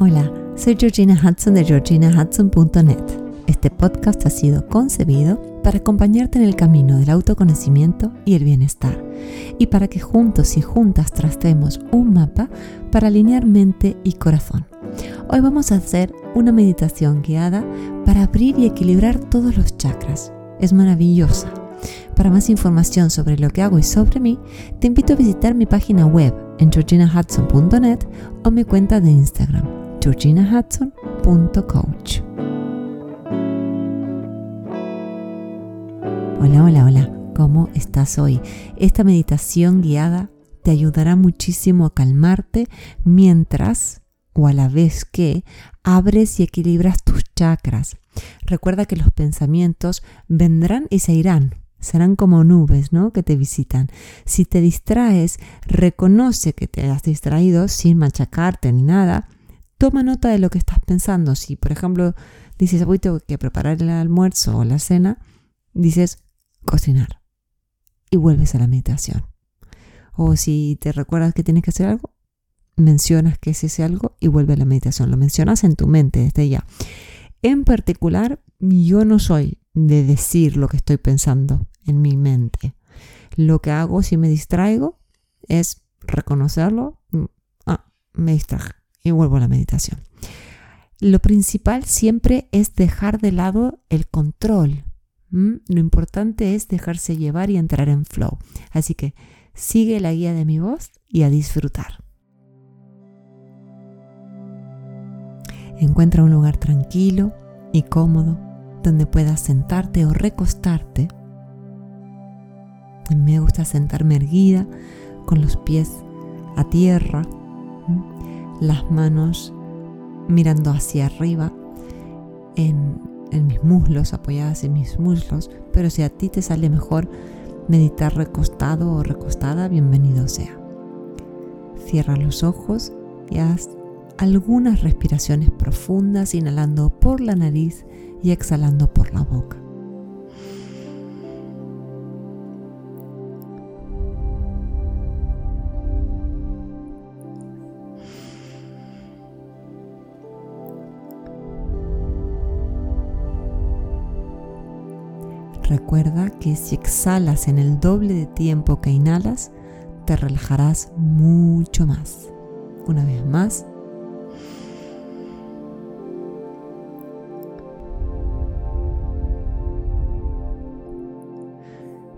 Hola, soy Georgina Hudson de georginahudson.net. Este podcast ha sido concebido para acompañarte en el camino del autoconocimiento y el bienestar, y para que juntos y juntas trastemos un mapa para alinear mente y corazón. Hoy vamos a hacer una meditación guiada para abrir y equilibrar todos los chakras. Es maravillosa. Para más información sobre lo que hago y sobre mí, te invito a visitar mi página web en georginahudson.net o mi cuenta de Instagram georginahudson.coach. Hola, hola, hola, ¿cómo estás hoy? Esta meditación guiada te ayudará muchísimo a calmarte mientras o a la vez que abres y equilibras tus chakras. Recuerda que los pensamientos vendrán y se irán, serán como nubes, ¿no? Que te visitan. Si te distraes, reconoce que te has distraído sin machacarte ni nada toma nota de lo que estás pensando. Si, por ejemplo, dices, hoy tengo que preparar el almuerzo o la cena, dices, cocinar. Y vuelves a la meditación. O si te recuerdas que tienes que hacer algo, mencionas que es ese algo y vuelve a la meditación. Lo mencionas en tu mente desde ya. En particular, yo no soy de decir lo que estoy pensando en mi mente. Lo que hago si me distraigo es reconocerlo. Mm, ah, me distraje y vuelvo a la meditación. Lo principal siempre es dejar de lado el control. Lo importante es dejarse llevar y entrar en flow. Así que sigue la guía de mi voz y a disfrutar. Encuentra un lugar tranquilo y cómodo donde puedas sentarte o recostarte. Me gusta sentarme erguida con los pies a tierra las manos mirando hacia arriba en, mis muslos, apoyadas en mis muslos, pero si a ti te sale mejor meditar recostado o recostada, bienvenido sea. Cierra los ojos y haz algunas respiraciones profundas, inhalando por la nariz y exhalando por la boca. Recuerda que si exhalas en el doble de tiempo que inhalas, te relajarás mucho más. Una vez más.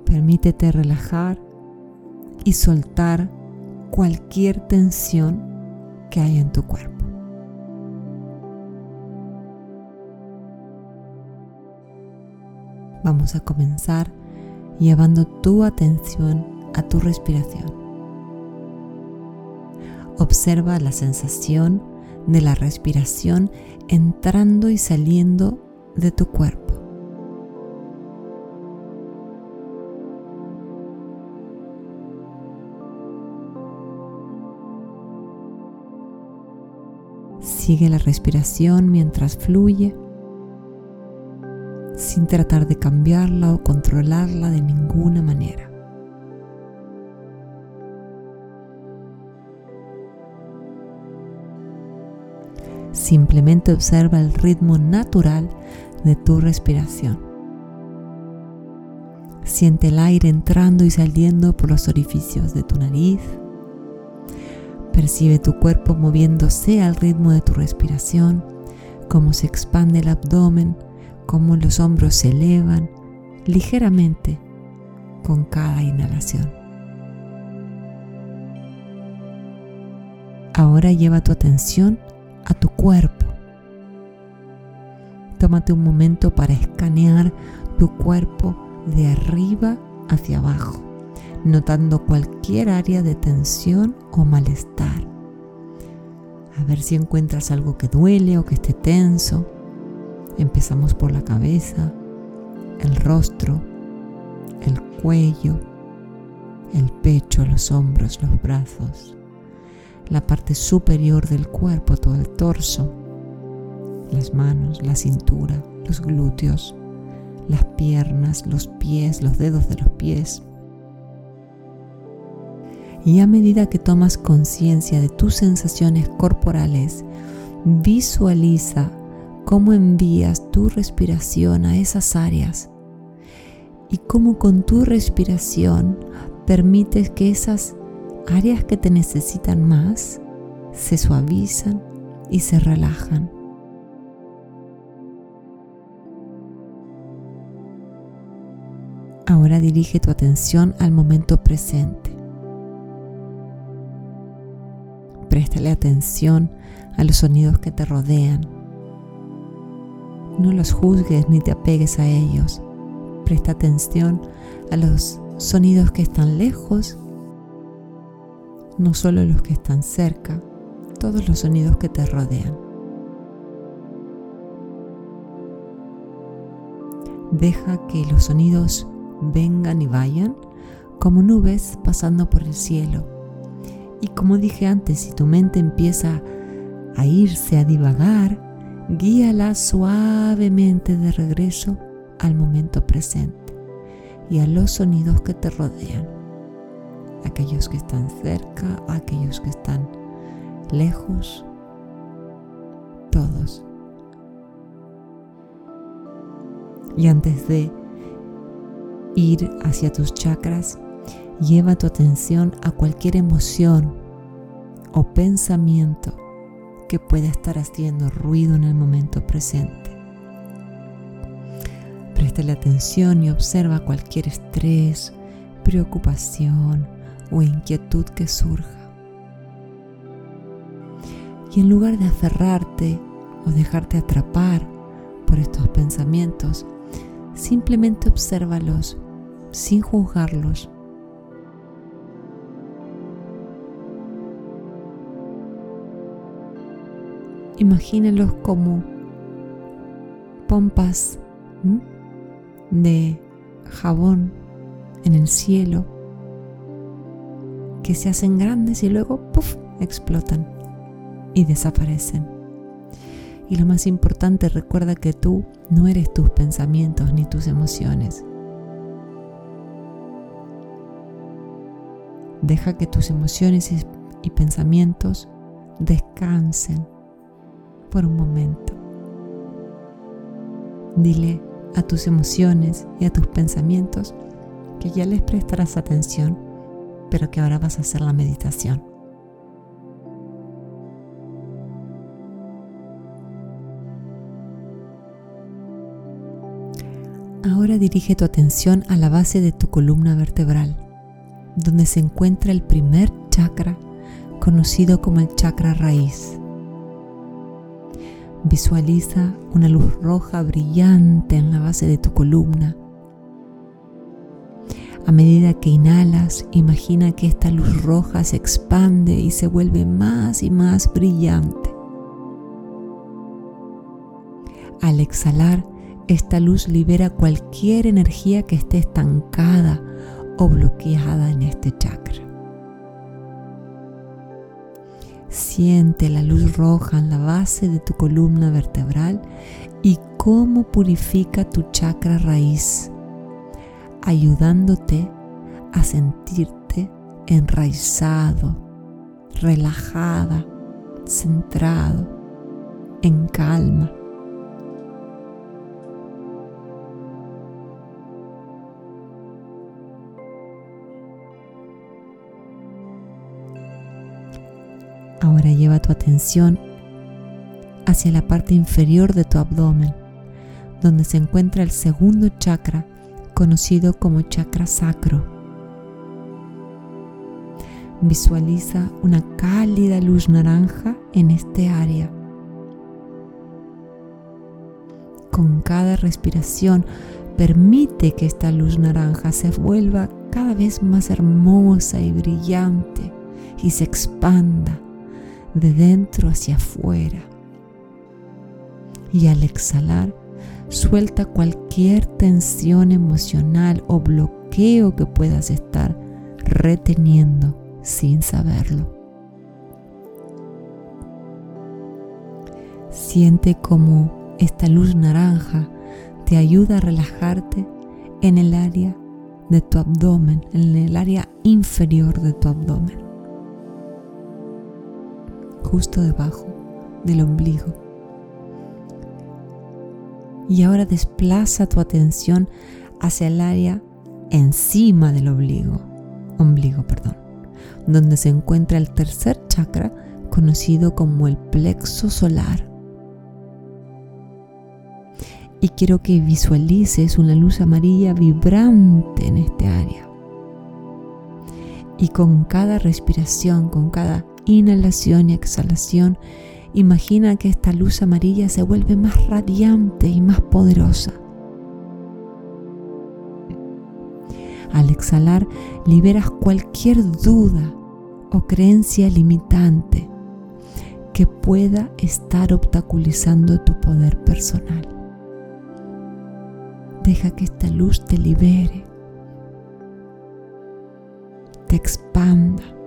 Permítete relajar y soltar cualquier tensión que haya en tu cuerpo. Vamos a comenzar llevando tu atención a tu respiración. Observa la sensación de la respiración entrando y saliendo de tu cuerpo. Sigue la respiración mientras fluye sin tratar de cambiarla o controlarla de ninguna manera. Simplemente observa el ritmo natural de tu respiración. Siente el aire entrando y saliendo por los orificios de tu nariz. Percibe tu cuerpo moviéndose al ritmo de tu respiración, cómo se expande el abdomen cómo los hombros se elevan ligeramente con cada inhalación. Ahora lleva tu atención a tu cuerpo. Tómate un momento para escanear tu cuerpo de arriba hacia abajo, notando cualquier área de tensión o malestar. A ver si encuentras algo que duele o que esté tenso Empezamos por la cabeza, el rostro, el cuello, el pecho, los hombros, los brazos, la parte superior del cuerpo, todo el torso, las manos, la cintura, los glúteos, las piernas, los pies, los dedos de los pies. Y a medida que tomas conciencia de tus sensaciones corporales, Visualiza cómo envías tu respiración a esas áreas y cómo con tu respiración permites que esas áreas que te necesitan más se suavizan y se relajan. Ahora dirige tu atención al momento presente. Préstale atención a los sonidos que te rodean. No los juzgues ni te apegues a ellos. Presta atención a los sonidos que están lejos, no solo los que están cerca, todos los sonidos que te rodean. Deja que los sonidos vengan y vayan como nubes pasando por el cielo. Y como dije antes, si tu mente empieza a irse, a divagar, guíala suavemente de regreso al momento presente y a los sonidos que te rodean, aquellos que están cerca, aquellos que están lejos, todos. Y antes de ir hacia tus chakras, lleva tu atención a cualquier emoción o pensamiento que pueda estar haciendo ruido en el momento presente. Préstale atención y observa cualquier estrés, preocupación o inquietud que surja. Y en lugar de aferrarte o dejarte atrapar por estos pensamientos, simplemente obsérvalos sin juzgarlos. Imagínalos como pompas de jabón en el cielo que se hacen grandes y luego puff, explotan y desaparecen. Y lo más importante, recuerda que tú no eres tus pensamientos ni tus emociones. Deja que tus emociones y pensamientos descansen por un momento. Dile a tus emociones y a tus pensamientos que ya les prestarás atención, pero que ahora vas a hacer la meditación. Ahora dirige tu atención a la base de tu columna vertebral, donde se encuentra el primer chakra conocido como el chakra raíz. Visualiza una luz roja brillante en la base de tu columna. A medida que inhalas, imagina que esta luz roja se expande y se vuelve más y más brillante. Al exhalar, esta luz libera cualquier energía que esté estancada o bloqueada en este chakra. Siente la luz roja en la base de tu columna vertebral y cómo purifica tu chakra raíz, ayudándote a sentirte enraizado, relajada, centrado, en calma. Ahora lleva tu atención hacia la parte inferior de tu abdomen, donde se encuentra el segundo chakra, conocido como chakra sacro. Visualiza una cálida luz naranja en este área. Con cada respiración, permite que esta luz naranja se vuelva cada vez más hermosa y brillante y se expanda de dentro hacia afuera. Y al exhalar, suelta cualquier tensión emocional o bloqueo que puedas estar reteniendo sin saberlo. Siente como esta luz naranja te ayuda a relajarte en el área de tu abdomen, en el área inferior de tu abdomen justo debajo del ombligo. Y ahora desplaza tu atención hacia el área encima del ombligo, ombligo, perdón, donde se encuentra el tercer chakra conocido como el plexo solar. Y quiero que visualices una luz amarilla vibrante en este área. Y con cada respiración, con cada inhalación y exhalación, imagina que esta luz amarilla se vuelve más radiante y más poderosa. Al exhalar, liberas cualquier duda o creencia limitante que pueda estar obstaculizando tu poder personal. Deja que esta luz te libere, te expanda.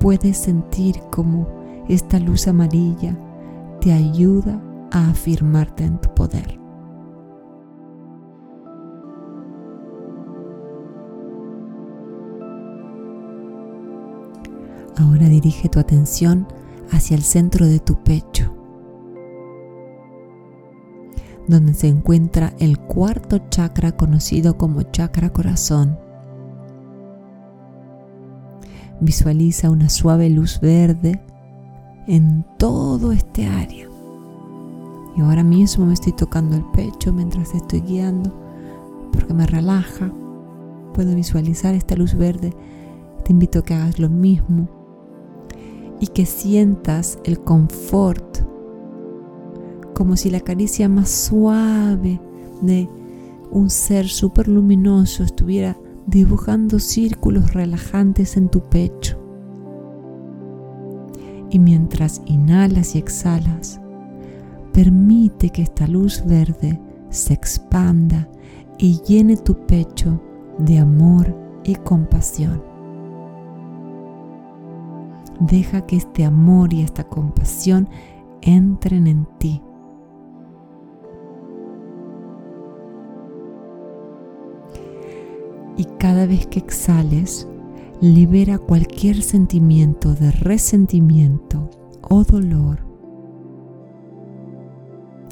Puedes sentir como esta luz amarilla te ayuda a afirmarte en tu poder. Ahora dirige tu atención hacia el centro de tu pecho, donde se encuentra el cuarto chakra conocido como chakra corazón. Visualiza una suave luz verde en todo este área. Y ahora mismo me estoy tocando el pecho mientras estoy guiando porque me relaja. Puedo visualizar esta luz verde. Te invito a que hagas lo mismo y que sientas el confort como si la caricia más suave de un ser súper luminoso estuviera dibujando círculos relajantes en tu pecho. Y mientras inhalas y exhalas, permite que esta luz verde se expanda y llene tu pecho de amor y compasión. Deja que este amor y esta compasión entren en ti. Y cada vez que exhales, libera cualquier sentimiento de resentimiento o dolor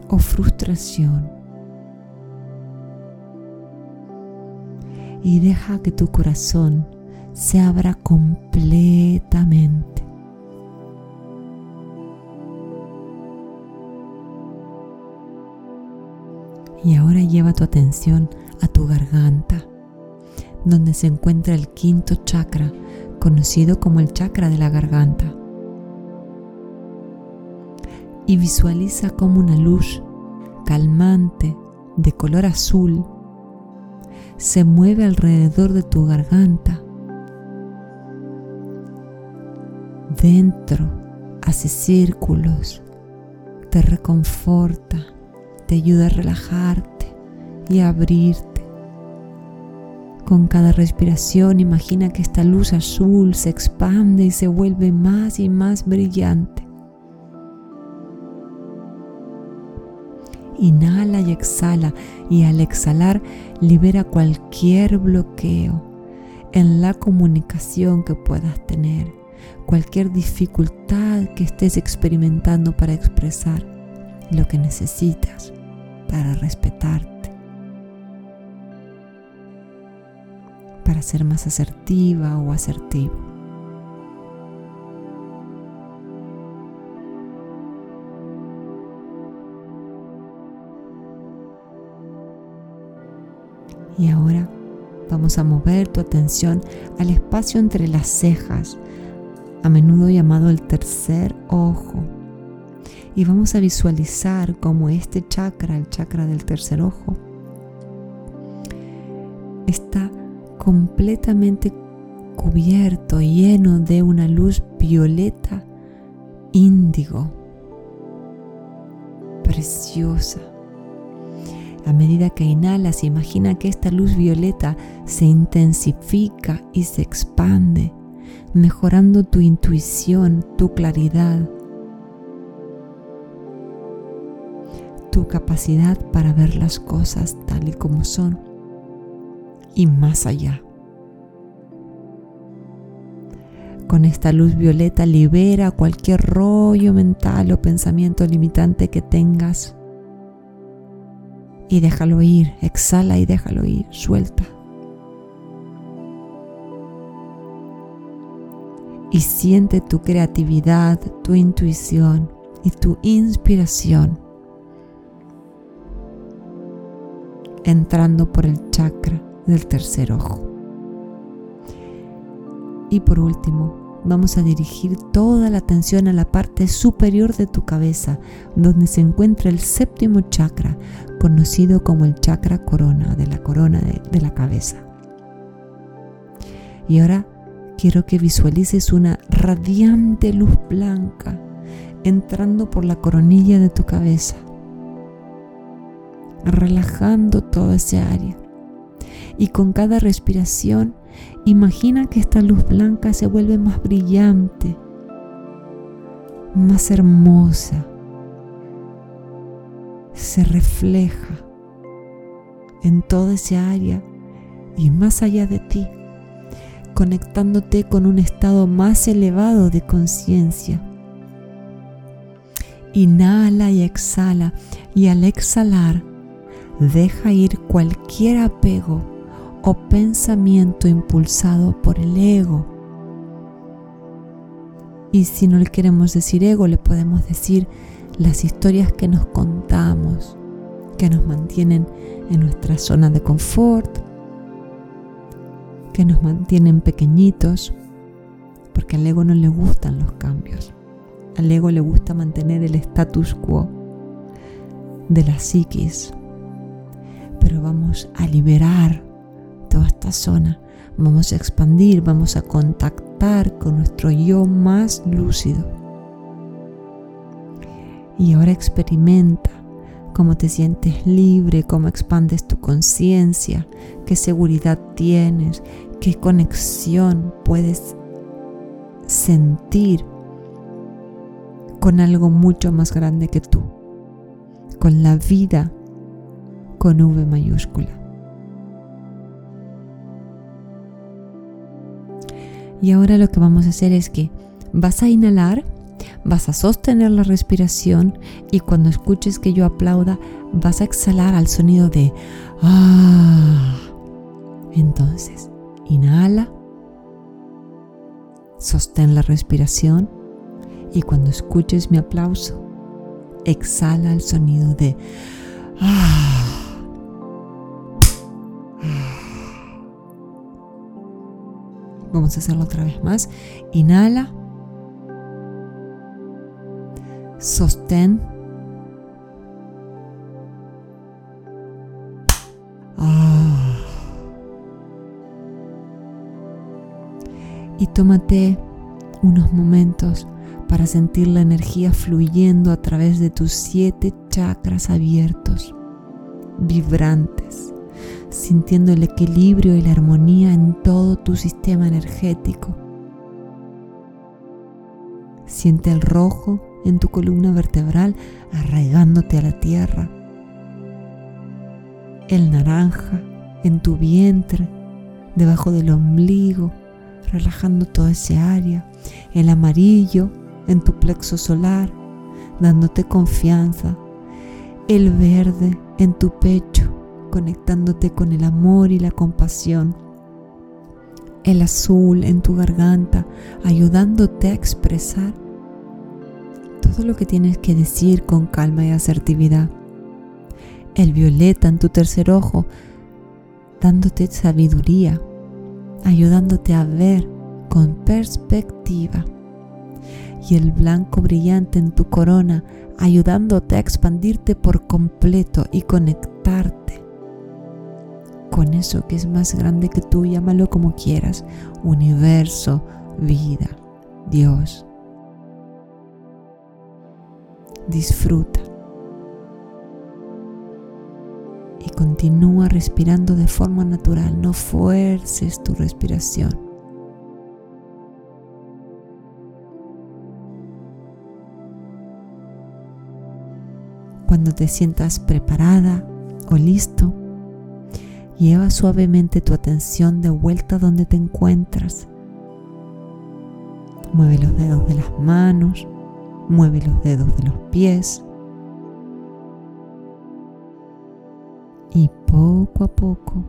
o frustración. Y deja que tu corazón se abra completamente. Y ahora lleva tu atención a tu garganta, donde se encuentra el quinto chakra, conocido como el chakra de la garganta. Y visualiza como una luz calmante de color azul se mueve alrededor de tu garganta. Dentro hace círculos, te reconforta te ayuda a relajarte y a abrirte. Con cada respiración imagina que esta luz azul se expande y se vuelve más y más brillante. Inhala y exhala y al exhalar libera cualquier bloqueo en la comunicación que puedas tener, cualquier dificultad que estés experimentando para expresar lo que necesitas para respetarte, para ser más asertiva o asertivo. Y ahora vamos a mover tu atención al espacio entre las cejas, a menudo llamado el tercer ojo y vamos a visualizar como este chakra, el chakra del tercer ojo, está completamente cubierto, lleno de una luz violeta índigo, preciosa. A medida que inhalas, imagina que esta luz violeta se intensifica y se expande, mejorando tu intuición, tu claridad, tu capacidad para ver las cosas tal y como son y más allá. Con esta luz violeta libera cualquier rollo mental o pensamiento limitante que tengas. Y déjalo ir, exhala y déjalo ir, suelta. Y siente tu creatividad, tu intuición y tu inspiración entrando por el chakra del tercer ojo. Y por último, vamos a dirigir toda la atención a la parte superior de tu cabeza, donde se encuentra el séptimo chakra, conocido como el chakra corona, de la corona de, de la cabeza. Y ahora quiero que visualices una radiante luz blanca entrando por la coronilla de tu cabeza relajando toda esa área. Y con cada respiración, imagina que esta luz blanca se vuelve más brillante, más hermosa, se refleja en toda esa área y más allá de ti, conectándote con un estado más elevado de conciencia. Inhala y exhala y al exhalar deja ir cualquier apego o pensamiento impulsado por el ego. Y si no le queremos decir ego, le podemos decir las historias que nos contamos, que nos mantienen en nuestra zona de confort, que nos mantienen pequeñitos, porque al ego no le gustan los cambios. Al ego le gusta mantener el status quo de la psiquis, pero vamos a liberar toda esta zona, vamos a expandir, vamos a contactar con nuestro yo más lúcido. Y ahora experimenta cómo te sientes libre, cómo expandes tu conciencia, qué seguridad tienes, qué conexión puedes sentir con algo mucho más grande que tú, con la vida con V mayúscula. Y ahora lo que vamos a hacer es que vas a inhalar, vas a sostener la respiración y cuando escuches que yo aplauda, vas a exhalar al sonido de ah. Entonces, inhala, sostén la respiración y cuando escuches mi aplauso, exhala el sonido de ah. Vamos a hacerlo otra vez más. Inhala. Sostén. Ah. Y tómate unos momentos para sentir la energía fluyendo a través de tus siete chakras abiertos, vibrantes sintiendo el equilibrio y la armonía en todo tu sistema energético. Siente el rojo en tu columna vertebral arraigándote a la tierra. El naranja en tu vientre, debajo del ombligo, relajando toda esa área. El amarillo en tu plexo solar, dándote confianza. El verde en tu pecho, conectándote con el amor y la compasión. El azul en tu garganta, ayudándote a expresar todo lo que tienes que decir con calma y asertividad. El violeta en tu tercer ojo, dándote sabiduría, ayudándote a ver con perspectiva. Y el blanco brillante en tu corona, ayudándote a expandirte por completo y conectarte con eso que es más grande que tú, llámalo como quieras, universo, vida, Dios. Disfruta. Y continúa respirando de forma natural, no fuerces tu respiración. Cuando te sientas preparada o listo, Lleva suavemente tu atención de vuelta donde te encuentras. Mueve los dedos de las manos, mueve los dedos de los pies. Y poco a poco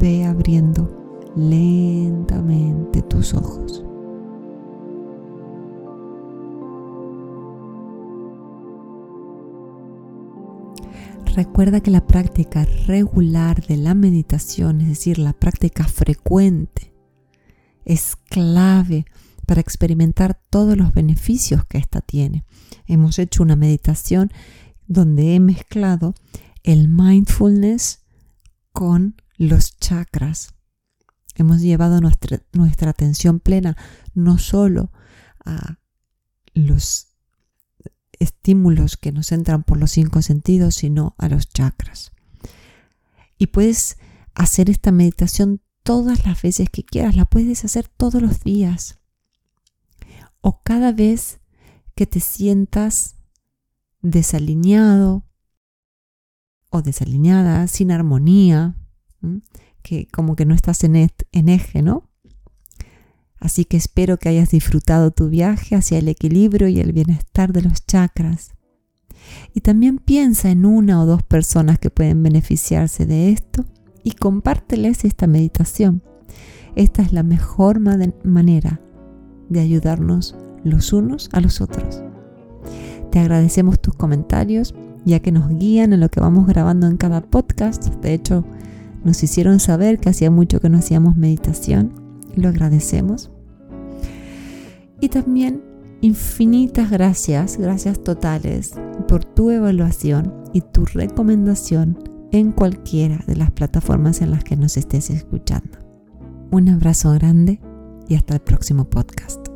ve abriendo lentamente tus ojos. Recuerda que la práctica regular de la meditación, es decir, la práctica frecuente, es clave para experimentar todos los beneficios que ésta tiene. Hemos hecho una meditación donde he mezclado el mindfulness con los chakras. Hemos llevado nuestra, nuestra atención plena no solo a los estímulos que nos entran por los cinco sentidos, sino a los chakras. Y puedes hacer esta meditación todas las veces que quieras, la puedes hacer todos los días. O cada vez que te sientas desalineado o desalineada, sin armonía, que como que no estás en, en eje, ¿no? Así que espero que hayas disfrutado tu viaje hacia el equilibrio y el bienestar de los chakras. Y también piensa en una o dos personas que pueden beneficiarse de esto y compárteles esta meditación. Esta es la mejor manera de ayudarnos los unos a los otros. Te agradecemos tus comentarios ya que nos guían en lo que vamos grabando en cada podcast. De hecho, nos hicieron saber que hacía mucho que no hacíamos meditación lo agradecemos. Y también infinitas gracias, gracias totales por tu evaluación y tu recomendación en cualquiera de las plataformas en las que nos estés escuchando. Un abrazo grande y hasta el próximo podcast.